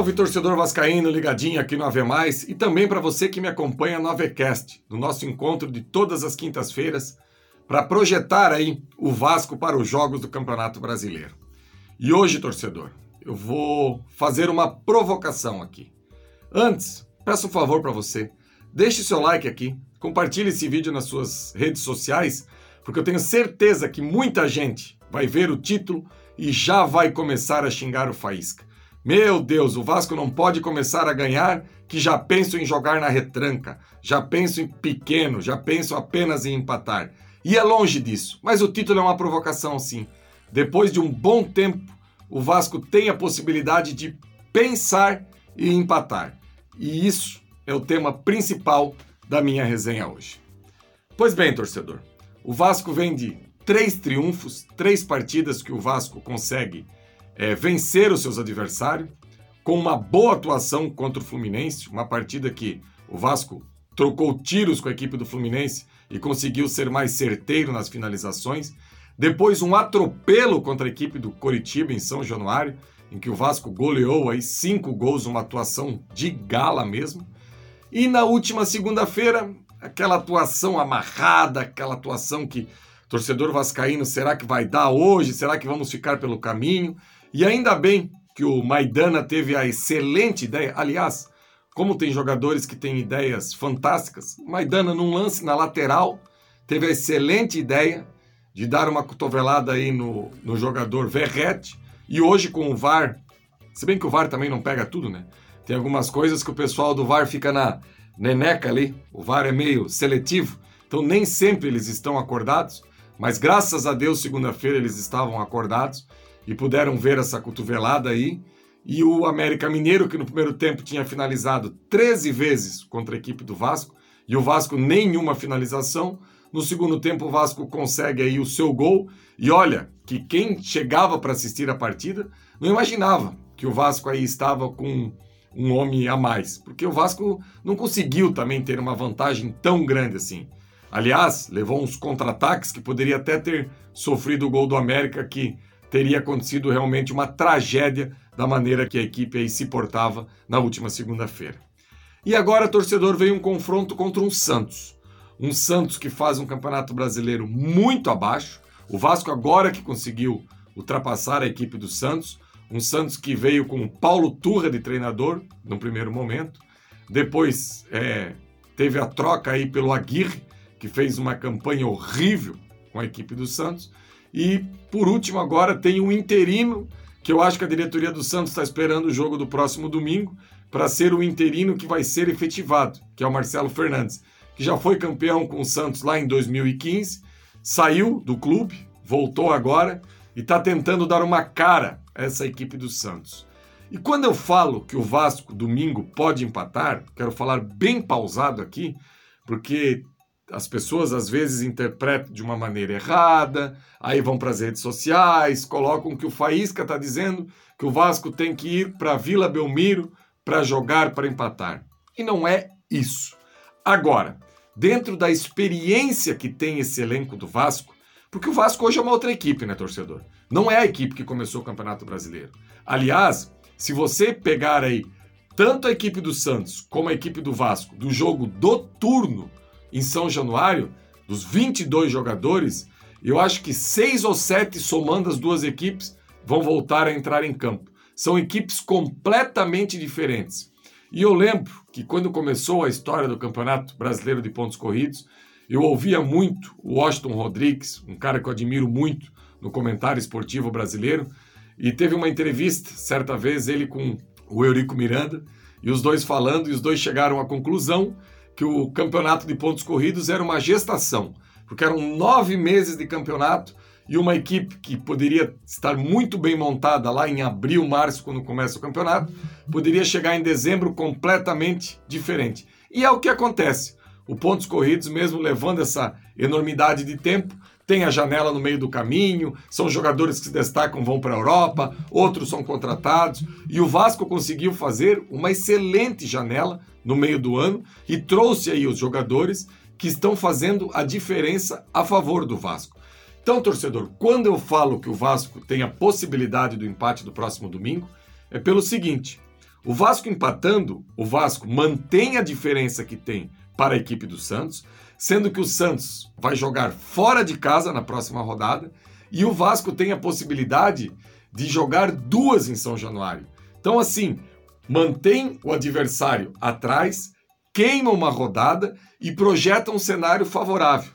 Salve, torcedor vascaíno ligadinho aqui no Ave Mais e também para você que me acompanha no Avecast, no nosso encontro de todas as quintas-feiras para projetar aí o Vasco para os jogos do Campeonato Brasileiro. E hoje, torcedor, eu vou fazer uma provocação aqui. Antes, peço um favor para você, deixe seu like aqui, compartilhe esse vídeo nas suas redes sociais, porque eu tenho certeza que muita gente vai ver o título e já vai começar a xingar o Faísca. Meu Deus, o Vasco não pode começar a ganhar que já penso em jogar na retranca, já penso em pequeno, já penso apenas em empatar. E é longe disso, mas o título é uma provocação sim. Depois de um bom tempo, o Vasco tem a possibilidade de pensar e empatar. E isso é o tema principal da minha resenha hoje. Pois bem, torcedor, o Vasco vem de três triunfos, três partidas que o Vasco consegue é, vencer os seus adversários, com uma boa atuação contra o Fluminense, uma partida que o Vasco trocou tiros com a equipe do Fluminense e conseguiu ser mais certeiro nas finalizações. Depois um atropelo contra a equipe do Coritiba em São Januário, em que o Vasco goleou aí cinco gols, uma atuação de gala mesmo. E na última segunda-feira, aquela atuação amarrada, aquela atuação que torcedor vascaíno, será que vai dar hoje? Será que vamos ficar pelo caminho? E ainda bem que o Maidana teve a excelente ideia. Aliás, como tem jogadores que têm ideias fantásticas, Maidana, num lance na lateral, teve a excelente ideia de dar uma cotovelada aí no, no jogador Verrete. E hoje, com o VAR, se bem que o VAR também não pega tudo, né? Tem algumas coisas que o pessoal do VAR fica na neneca ali. O VAR é meio seletivo, então nem sempre eles estão acordados. Mas graças a Deus, segunda-feira eles estavam acordados e puderam ver essa cotovelada aí. E o América Mineiro, que no primeiro tempo tinha finalizado 13 vezes contra a equipe do Vasco, e o Vasco nenhuma finalização. No segundo tempo, o Vasco consegue aí o seu gol. E olha, que quem chegava para assistir a partida não imaginava que o Vasco aí estava com um homem a mais, porque o Vasco não conseguiu também ter uma vantagem tão grande assim. Aliás, levou uns contra-ataques que poderia até ter sofrido o gol do América que teria acontecido realmente uma tragédia da maneira que a equipe aí se portava na última segunda-feira. E agora, torcedor, veio um confronto contra um Santos. Um Santos que faz um campeonato brasileiro muito abaixo. O Vasco agora que conseguiu ultrapassar a equipe do Santos. Um Santos que veio com Paulo Turra de treinador no primeiro momento. Depois é, teve a troca aí pelo Aguirre, que fez uma campanha horrível com a equipe do Santos. E por último, agora tem um interino que eu acho que a diretoria do Santos está esperando o jogo do próximo domingo para ser o interino que vai ser efetivado, que é o Marcelo Fernandes, que já foi campeão com o Santos lá em 2015, saiu do clube, voltou agora e está tentando dar uma cara a essa equipe do Santos. E quando eu falo que o Vasco domingo pode empatar, quero falar bem pausado aqui, porque as pessoas às vezes interpretam de uma maneira errada, aí vão para as redes sociais, colocam que o Faísca está dizendo que o Vasco tem que ir para Vila Belmiro para jogar para empatar. E não é isso. Agora, dentro da experiência que tem esse elenco do Vasco, porque o Vasco hoje é uma outra equipe, né, torcedor? Não é a equipe que começou o Campeonato Brasileiro. Aliás, se você pegar aí tanto a equipe do Santos como a equipe do Vasco, do jogo do turno, em São Januário, dos 22 jogadores, eu acho que seis ou sete, somando as duas equipes, vão voltar a entrar em campo. São equipes completamente diferentes. E eu lembro que quando começou a história do Campeonato Brasileiro de Pontos Corridos, eu ouvia muito o Washington Rodrigues, um cara que eu admiro muito no comentário esportivo brasileiro, e teve uma entrevista, certa vez, ele com o Eurico Miranda, e os dois falando, e os dois chegaram à conclusão que o campeonato de pontos corridos era uma gestação, porque eram nove meses de campeonato e uma equipe que poderia estar muito bem montada lá em abril, março, quando começa o campeonato, poderia chegar em dezembro completamente diferente. E é o que acontece. O pontos corridos, mesmo levando essa enormidade de tempo, tem a janela no meio do caminho, são jogadores que se destacam, vão para a Europa, outros são contratados, e o Vasco conseguiu fazer uma excelente janela no meio do ano e trouxe aí os jogadores que estão fazendo a diferença a favor do Vasco. Então, torcedor, quando eu falo que o Vasco tem a possibilidade do empate do próximo domingo, é pelo seguinte: O Vasco empatando, o Vasco mantém a diferença que tem para a equipe do Santos, sendo que o Santos vai jogar fora de casa na próxima rodada e o Vasco tem a possibilidade de jogar duas em São Januário. Então, assim, mantém o adversário atrás, queima uma rodada e projeta um cenário favorável.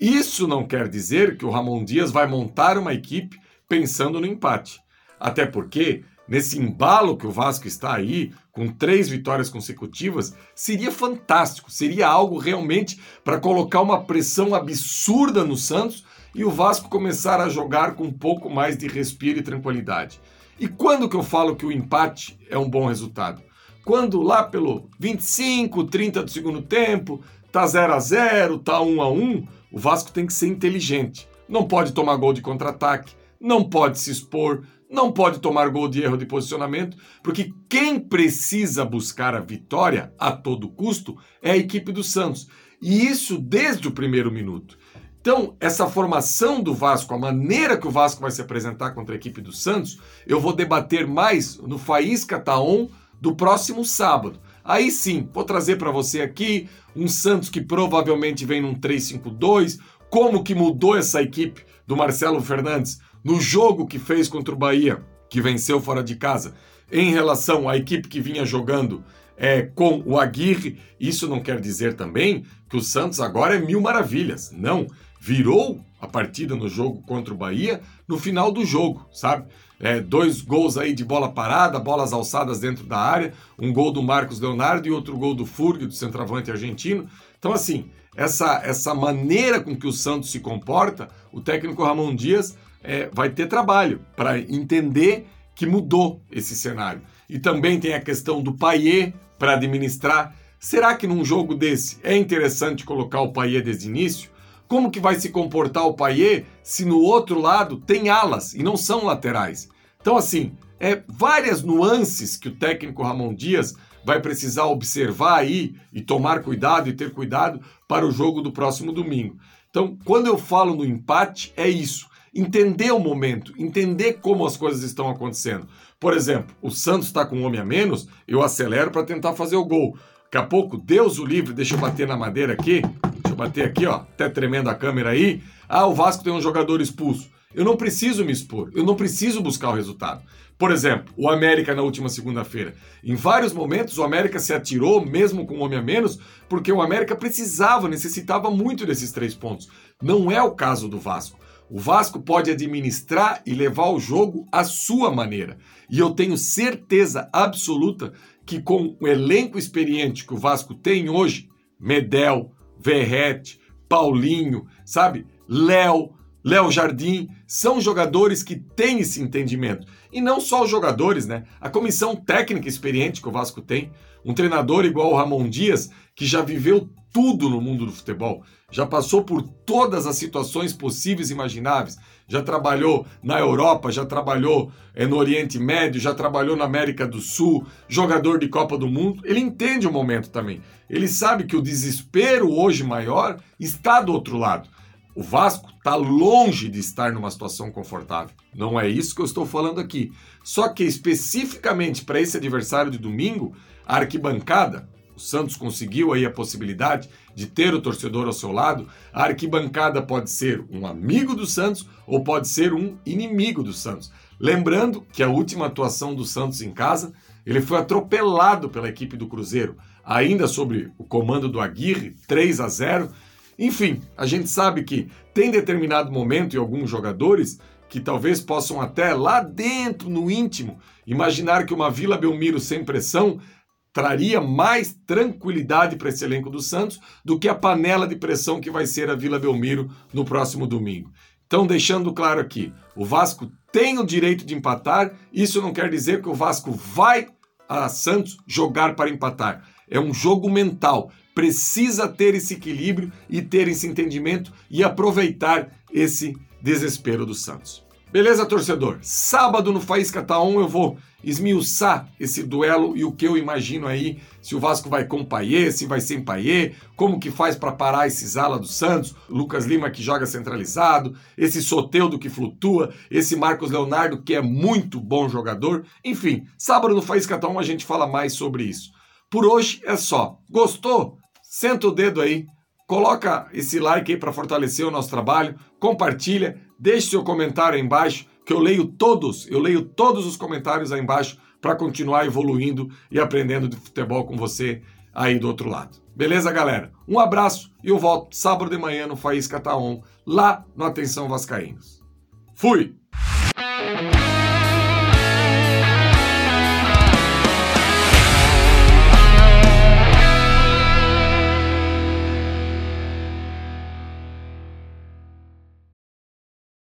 Isso não quer dizer que o Ramon Dias vai montar uma equipe pensando no empate. Até porque, nesse embalo que o Vasco está aí, com três vitórias consecutivas, seria fantástico, seria algo realmente para colocar uma pressão absurda no Santos e o Vasco começar a jogar com um pouco mais de respiro e tranquilidade. E quando que eu falo que o empate é um bom resultado? Quando lá pelo 25, 30 do segundo tempo, tá 0 a 0, tá 1 a 1, o Vasco tem que ser inteligente. Não pode tomar gol de contra-ataque, não pode se expor, não pode tomar gol de erro de posicionamento, porque quem precisa buscar a vitória a todo custo é a equipe do Santos. E isso desde o primeiro minuto. Então, essa formação do Vasco, a maneira que o Vasco vai se apresentar contra a equipe do Santos, eu vou debater mais no Faísca Taon do próximo sábado. Aí sim, vou trazer para você aqui um Santos que provavelmente vem num 3-5-2, como que mudou essa equipe do Marcelo Fernandes no jogo que fez contra o Bahia, que venceu fora de casa, em relação à equipe que vinha jogando é, com o Aguirre. Isso não quer dizer também que o Santos agora é mil maravilhas. Não virou a partida no jogo contra o Bahia no final do jogo, sabe? É, dois gols aí de bola parada, bolas alçadas dentro da área, um gol do Marcos Leonardo e outro gol do Furg, do centroavante argentino. Então, assim, essa, essa maneira com que o Santos se comporta, o técnico Ramon Dias é, vai ter trabalho para entender que mudou esse cenário. E também tem a questão do Paier para administrar. Será que num jogo desse é interessante colocar o Paier desde o início? Como que vai se comportar o Paier se no outro lado tem alas e não são laterais? Então, assim, é várias nuances que o técnico Ramon Dias vai precisar observar aí e tomar cuidado e ter cuidado para o jogo do próximo domingo. Então, quando eu falo no empate, é isso. Entender o momento, entender como as coisas estão acontecendo. Por exemplo, o Santos está com um homem a menos, eu acelero para tentar fazer o gol. Daqui a pouco, Deus o livre, deixa eu bater na madeira aqui. Deixa eu bater aqui, ó. Até tremendo a câmera aí. Ah, o Vasco tem um jogador expulso. Eu não preciso me expor, eu não preciso buscar o resultado. Por exemplo, o América na última segunda-feira. Em vários momentos, o América se atirou, mesmo com um homem a menos, porque o América precisava, necessitava muito desses três pontos. Não é o caso do Vasco. O Vasco pode administrar e levar o jogo à sua maneira. E eu tenho certeza absoluta que com o elenco experiente que o Vasco tem hoje, Medel, Verrete, Paulinho, sabe? Léo, Léo Jardim, são jogadores que têm esse entendimento. E não só os jogadores, né? A comissão técnica experiente que o Vasco tem, um treinador igual o Ramon Dias, que já viveu tudo no mundo do futebol, já passou por todas as situações possíveis e imagináveis, já trabalhou na Europa, já trabalhou é, no Oriente Médio, já trabalhou na América do Sul, jogador de Copa do Mundo, ele entende o momento também. Ele sabe que o desespero hoje maior está do outro lado. O Vasco está longe de estar numa situação confortável. Não é isso que eu estou falando aqui. Só que especificamente para esse adversário de domingo, a arquibancada o Santos conseguiu aí a possibilidade de ter o torcedor ao seu lado, a arquibancada pode ser um amigo do Santos ou pode ser um inimigo do Santos. Lembrando que a última atuação do Santos em casa, ele foi atropelado pela equipe do Cruzeiro, ainda sobre o comando do Aguirre, 3 a 0. Enfim, a gente sabe que tem determinado momento e alguns jogadores que talvez possam até lá dentro, no íntimo, imaginar que uma Vila Belmiro sem pressão traria mais tranquilidade para esse elenco do Santos do que a panela de pressão que vai ser a Vila Belmiro no próximo domingo. Então, deixando claro aqui, o Vasco tem o direito de empatar, isso não quer dizer que o Vasco vai a Santos jogar para empatar. É um jogo mental. Precisa ter esse equilíbrio e ter esse entendimento e aproveitar esse desespero do Santos. Beleza, torcedor? Sábado no Faísca Tá eu vou esmiuçar esse duelo e o que eu imagino aí, se o Vasco vai com Paier, se vai sem Paier, como que faz para parar esse Zala do Santos, Lucas Lima que joga centralizado, esse Soteudo que flutua, esse Marcos Leonardo que é muito bom jogador. Enfim, sábado no Faísca Tá a gente fala mais sobre isso. Por hoje é só. Gostou? Senta o dedo aí, coloca esse like aí para fortalecer o nosso trabalho, compartilha, deixe seu comentário aí embaixo, que eu leio todos, eu leio todos os comentários aí embaixo para continuar evoluindo e aprendendo de futebol com você aí do outro lado. Beleza, galera? Um abraço e eu volto sábado de manhã no Faísca Taon, lá no Atenção Vascaínos. Fui!